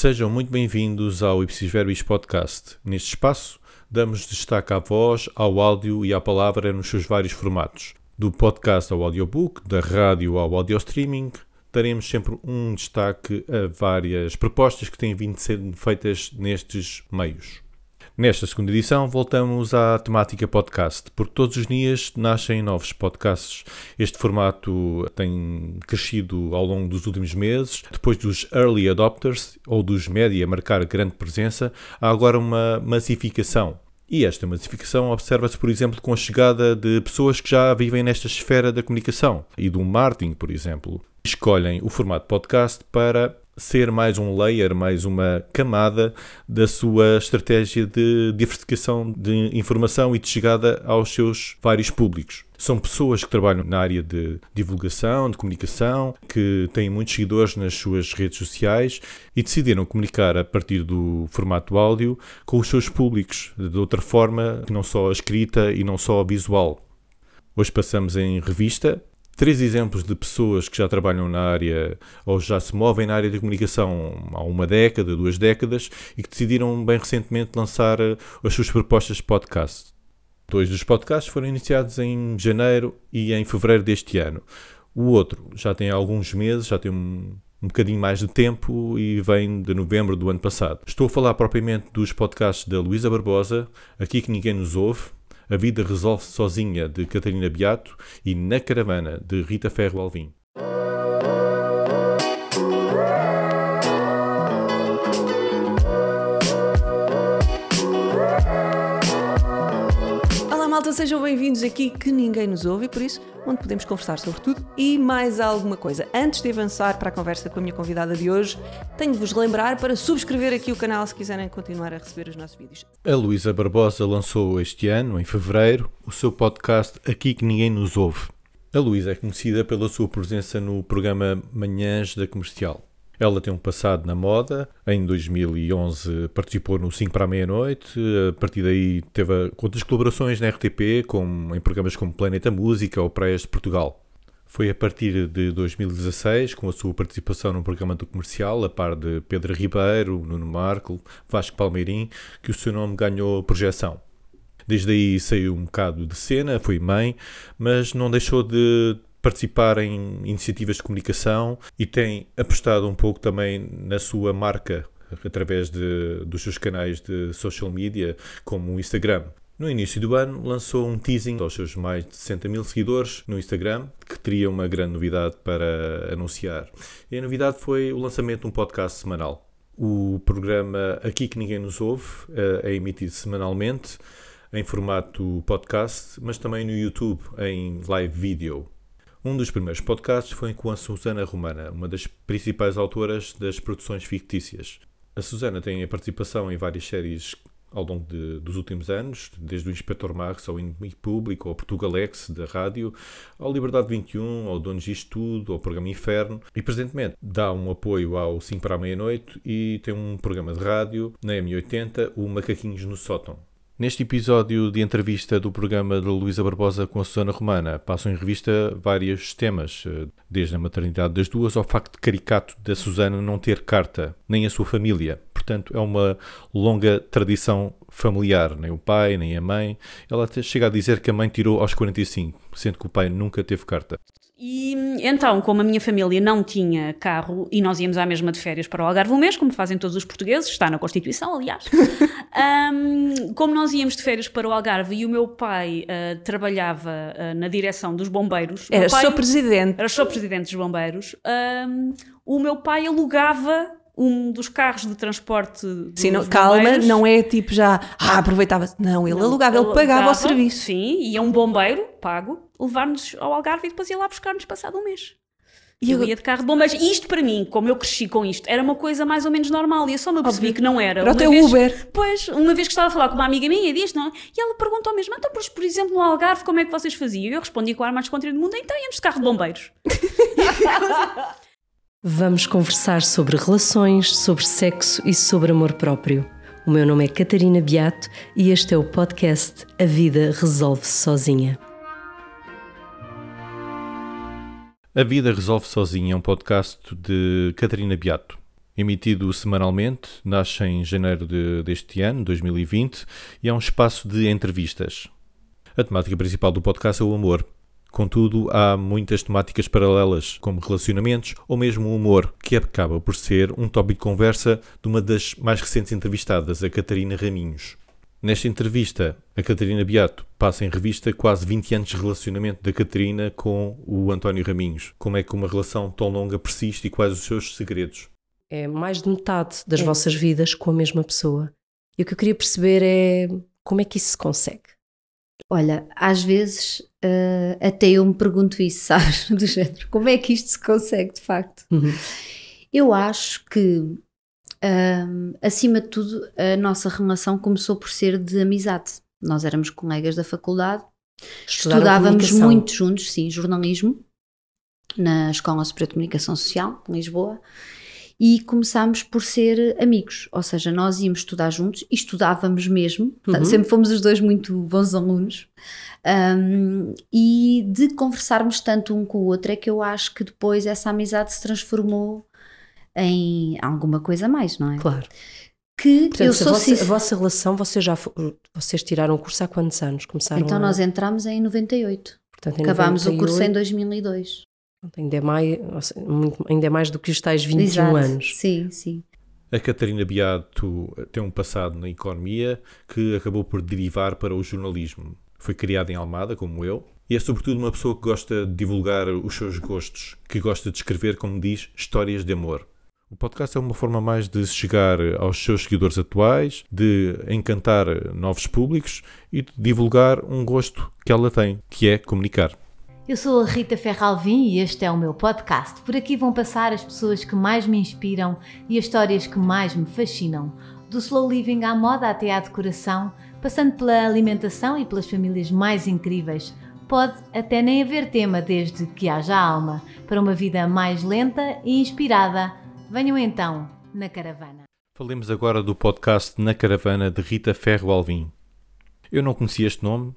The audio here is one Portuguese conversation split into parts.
Sejam muito bem-vindos ao Ipsis Verbis Podcast. Neste espaço, damos destaque à voz, ao áudio e à palavra nos seus vários formatos. Do podcast ao audiobook, da rádio ao audio streaming, daremos sempre um destaque a várias propostas que têm vindo sendo feitas nestes meios. Nesta segunda edição, voltamos à temática podcast, porque todos os dias nascem novos podcasts. Este formato tem crescido ao longo dos últimos meses. Depois dos early adopters ou dos média marcar grande presença, há agora uma massificação. E esta massificação observa-se, por exemplo, com a chegada de pessoas que já vivem nesta esfera da comunicação e do marketing, por exemplo. Escolhem o formato podcast para ser mais um layer, mais uma camada da sua estratégia de diversificação de informação e de chegada aos seus vários públicos. São pessoas que trabalham na área de divulgação, de comunicação, que têm muitos seguidores nas suas redes sociais e decidiram comunicar a partir do formato áudio com os seus públicos, de outra forma, não só a escrita e não só a visual. Hoje passamos em revista três exemplos de pessoas que já trabalham na área ou já se movem na área de comunicação há uma década, duas décadas e que decidiram bem recentemente lançar eh, as suas propostas de podcast. Dois dos podcasts foram iniciados em janeiro e em fevereiro deste ano. O outro já tem alguns meses, já tem um, um bocadinho mais de tempo e vem de novembro do ano passado. Estou a falar propriamente dos podcasts da Luísa Barbosa, Aqui que Ninguém Nos Ouve, a Vida Resolve Sozinha, de Catarina Beato, e Na Caravana, de Rita Ferro Alvim. Malta, sejam bem-vindos aqui que ninguém nos ouve e por isso onde podemos conversar sobre tudo e mais alguma coisa. Antes de avançar para a conversa com a minha convidada de hoje, tenho de vos lembrar para subscrever aqui o canal se quiserem continuar a receber os nossos vídeos. A Luísa Barbosa lançou este ano, em fevereiro, o seu podcast Aqui que Ninguém Nos Ouve. A Luísa é conhecida pela sua presença no programa Manhãs da Comercial. Ela tem um passado na moda. Em 2011 participou no 5 para a meia-noite. A partir daí teve outras colaborações na RTP, como, em programas como Planeta Música ou Praias de Portugal. Foi a partir de 2016, com a sua participação no programa do comercial, a par de Pedro Ribeiro, Nuno Marco, Vasco Palmeirim, que o seu nome ganhou projeção. Desde aí saiu um bocado de cena, foi mãe, mas não deixou de participar em iniciativas de comunicação e tem apostado um pouco também na sua marca através de, dos seus canais de social media, como o Instagram. No início do ano, lançou um teasing aos seus mais de 60 mil seguidores no Instagram, que teria uma grande novidade para anunciar. E a novidade foi o lançamento de um podcast semanal. O programa Aqui que Ninguém Nos Ouve eh, é emitido semanalmente em formato podcast, mas também no YouTube em live video. Um dos primeiros podcasts foi com a Susana Romana, uma das principais autoras das produções fictícias. A Susana tem a participação em várias séries ao longo de, dos últimos anos, desde o Inspector Max ao Inimigo Público, ao Portugalex da rádio, ao Liberdade 21, ao Donos Isto Tudo, ao programa Inferno, e presentemente dá um apoio ao 5 para a meia-noite e tem um programa de rádio na M80, o Macaquinhos no Sótão. Neste episódio de entrevista do programa de Luísa Barbosa com a Susana Romana, passam em revista vários temas, eh, desde a maternidade das duas ao facto caricato da Susana não ter carta, nem a sua família. Portanto, é uma longa tradição familiar, nem o pai, nem a mãe. Ela até chega a dizer que a mãe tirou aos 45, sendo que o pai nunca teve carta. E então, como a minha família não tinha carro e nós íamos à mesma de férias para o Algarve um mês, como fazem todos os portugueses, está na Constituição, aliás, um, como nós íamos de férias para o Algarve e o meu pai uh, trabalhava uh, na direção dos bombeiros. Era pai, só presidente. Era só presidente dos bombeiros. Um, o meu pai alugava um dos carros de transporte. Sim, não, calma, não é tipo já, ah, aproveitava. Não, ele não, alugava, ele, pagava alugava, o serviço. Sim, ia um bombeiro, pago, levar-nos ao Algarve e depois ia lá buscar-nos passado um mês. E eu ia de carro de bombeiros. Isto para mim, como eu cresci com isto, era uma coisa mais ou menos normal. E eu só me percebi que não era. Era o teu Uber. Pois, uma vez que estava a falar com uma amiga minha disto, não, e ela perguntou mesmo: então, por, por exemplo, no Algarve, como é que vocês faziam? Eu respondi com o ar mais descontraído do mundo: então íamos de carro de bombeiros. Vamos conversar sobre relações, sobre sexo e sobre amor próprio. O meu nome é Catarina Beato e este é o podcast A Vida Resolve-se Sozinha. A Vida Resolve Sozinha é um podcast de Catarina Beato. Emitido semanalmente, nasce em janeiro de, deste ano, 2020, e é um espaço de entrevistas. A temática principal do podcast é o amor. Contudo, há muitas temáticas paralelas, como relacionamentos ou mesmo o humor, que acaba por ser um tópico de conversa de uma das mais recentes entrevistadas, a Catarina Raminhos. Nesta entrevista, a Catarina Beato passa em revista quase 20 anos de relacionamento da Catarina com o António Raminhos. Como é que uma relação tão longa persiste e quais os seus segredos? É mais de metade das é. vossas vidas com a mesma pessoa. E o que eu queria perceber é como é que isso se consegue? Olha, às vezes uh, até eu me pergunto isso, sabes? Do género, como é que isto se consegue de facto? Uhum. Eu acho que, uh, acima de tudo, a nossa relação começou por ser de amizade. Nós éramos colegas da faculdade, estudávamos muito juntos, sim, jornalismo, na Escola Superior de Comunicação Social, em Lisboa, e começámos por ser amigos, ou seja, nós íamos estudar juntos e estudávamos mesmo, uhum. sempre fomos os dois muito bons alunos, um, e de conversarmos tanto um com o outro é que eu acho que depois essa amizade se transformou em alguma coisa mais, não é? Claro. Que Portanto, eu sou a, vossa, a vossa relação, vocês já vocês tiraram o curso há quantos anos? Começaram então a... nós entramos em 98. Portanto, em Acabámos 98... o curso em 2002. Ainda é mais, ainda é mais do que os tais 21 Exato. anos. Sim, sim. A Catarina Beato tem um passado na economia que acabou por derivar para o jornalismo. Foi criada em Almada, como eu, e é sobretudo uma pessoa que gosta de divulgar os seus gostos, que gosta de escrever, como diz, histórias de amor. O podcast é uma forma mais de chegar aos seus seguidores atuais, de encantar novos públicos e de divulgar um gosto que ela tem, que é comunicar. Eu sou a Rita Ferralvim e este é o meu podcast. Por aqui vão passar as pessoas que mais me inspiram e as histórias que mais me fascinam. Do slow living à moda até à decoração, passando pela alimentação e pelas famílias mais incríveis. Pode até nem haver tema desde que haja alma, para uma vida mais lenta e inspirada. Venham então na caravana. Falemos agora do podcast Na Caravana de Rita Ferro Alvim. Eu não conhecia este nome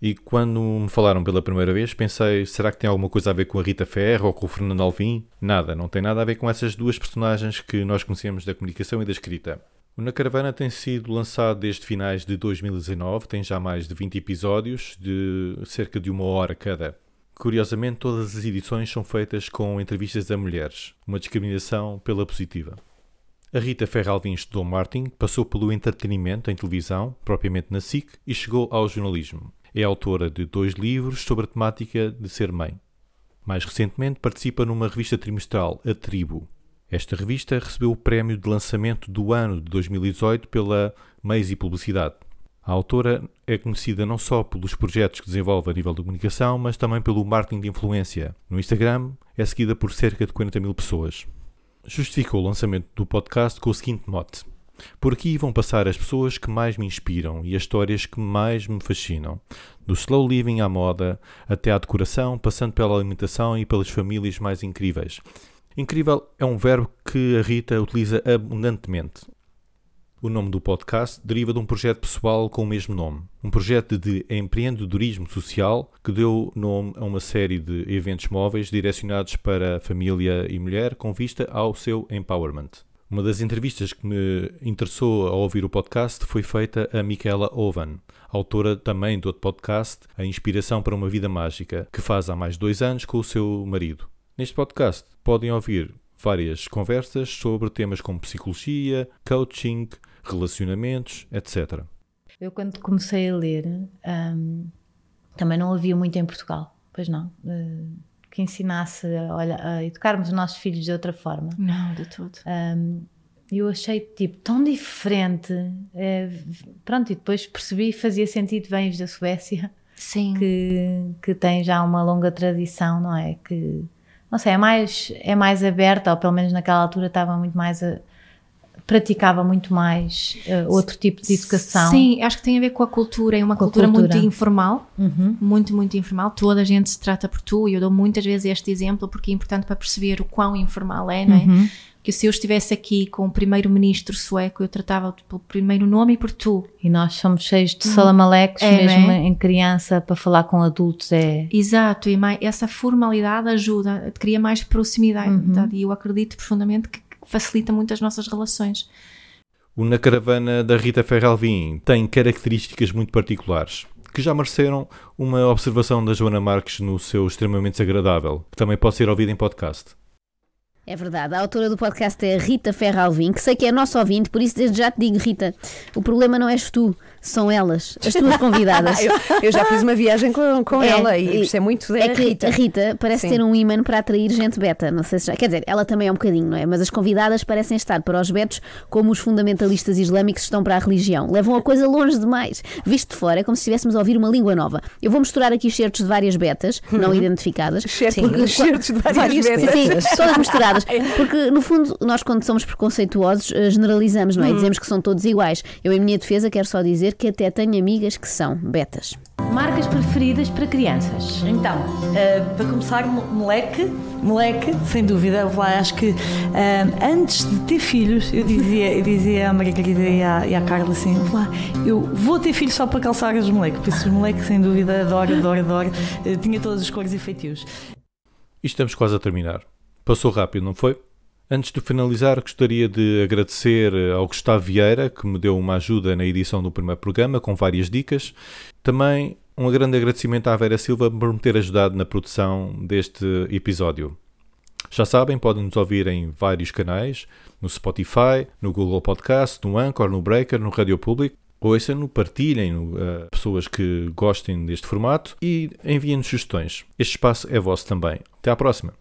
e quando me falaram pela primeira vez pensei, será que tem alguma coisa a ver com a Rita Ferro ou com o Fernando Alvim? Nada, não tem nada a ver com essas duas personagens que nós conhecemos da comunicação e da escrita. O Na Caravana tem sido lançado desde finais de 2019, tem já mais de 20 episódios, de cerca de uma hora cada. Curiosamente, todas as edições são feitas com entrevistas a mulheres, uma discriminação pela positiva. A Rita Ferralvin estudou marketing, passou pelo entretenimento em televisão, propriamente na SIC, e chegou ao jornalismo. É autora de dois livros sobre a temática de ser mãe. Mais recentemente participa numa revista trimestral, A Tribo. Esta revista recebeu o prémio de lançamento do ano de 2018 pela Meios e Publicidade. A autora é conhecida não só pelos projetos que desenvolve a nível de comunicação, mas também pelo marketing de influência. No Instagram é seguida por cerca de 40 mil pessoas justificou o lançamento do podcast com o seguinte mote: Por aqui vão passar as pessoas que mais me inspiram e as histórias que mais me fascinam, do slow living à moda até à decoração, passando pela alimentação e pelas famílias mais incríveis. Incrível é um verbo que a Rita utiliza abundantemente. O nome do podcast deriva de um projeto pessoal com o mesmo nome. Um projeto de empreendedorismo social que deu nome a uma série de eventos móveis direcionados para família e mulher com vista ao seu empowerment. Uma das entrevistas que me interessou ao ouvir o podcast foi feita a Michaela Owen, autora também do outro podcast A Inspiração para uma Vida Mágica, que faz há mais de dois anos com o seu marido. Neste podcast podem ouvir várias conversas sobre temas como psicologia, coaching, relacionamentos, etc. Eu, quando comecei a ler, um, também não havia muito em Portugal, pois não? Uh, que ensinasse a, olha, a educarmos os nossos filhos de outra forma. Não, de tudo. Um, eu achei tipo tão diferente. É, pronto, e depois percebi fazia sentido bem da Suécia. Sim. Que, que tem já uma longa tradição, não é? Que não sei, é mais, é mais aberta, ou pelo menos naquela altura estava muito mais. A, praticava muito mais uh, outro tipo de educação. Sim, acho que tem a ver com a cultura, é uma cultura, cultura, muito informal, uhum. muito, muito informal. Toda a gente se trata por tu, e eu dou muitas vezes este exemplo porque é importante para perceber o quão informal é, não é? Uhum que se eu estivesse aqui com o primeiro-ministro sueco, eu tratava pelo primeiro nome e por tu. E nós somos cheios de salamalecos, é, mesmo é? em criança, para falar com adultos. É... Exato, e mais, essa formalidade ajuda, cria mais proximidade. Uhum. E eu acredito profundamente que facilita muito as nossas relações. O Na Caravana da Rita Ferralvin tem características muito particulares que já mereceram uma observação da Joana Marques no seu extremamente desagradável, que também pode ser ouvido em podcast. É verdade, a autora do podcast é Rita Ferralvin, que sei que é nosso ouvinte, por isso desde já te digo, Rita, o problema não és tu, são elas, as tuas convidadas. eu, eu, já fiz uma viagem com, com É, ela e isso é muito da É que Rita. a Rita parece Sim. ter um imã para atrair gente beta, não sei se já. Quer dizer, ela também é um bocadinho, não é? Mas as convidadas parecem estar para os betos como os fundamentalistas islâmicos estão para a religião. Levam a coisa longe demais. Visto de fora, é como se estivéssemos a ouvir uma língua nova. Eu vou misturar aqui os certos de várias betas, não identificadas. Certos de várias betas. Sim, todas misturadas. Porque, no fundo, nós quando somos preconceituosos, eh, generalizamos, não é? Dizemos que são todos iguais. Eu, em minha defesa, quero só dizer que até tenho amigas que são betas. Marcas preferidas para crianças. Então, eh, para começar, mo- moleque, moleque, sem dúvida, eu lá acho que eh, antes de ter filhos, eu dizia, eu dizia à Margarida e à, e à Carla assim, lá, eu vou ter filhos só para calçar os moleques, por isso os moleques, sem dúvida, adoro, adoro, adoro, Eh, tinha todas as cores e feitios. E estamos quase a terminar. Passou rápido, não foi? Antes de finalizar, gostaria de agradecer ao Gustavo Vieira, que me deu uma ajuda na edição do primeiro programa, com várias dicas. Também um grande agradecimento à Vera Silva por me ter ajudado na produção deste episódio. Já sabem, podem nos ouvir em vários canais, no Spotify, no Google Podcast, no Anchor, no Breaker, no Rádio Público. Ouçam-no, partilhem-no a pessoas que gostem deste formato e enviem-nos sugestões. Este espaço é vosso também. Até à próxima!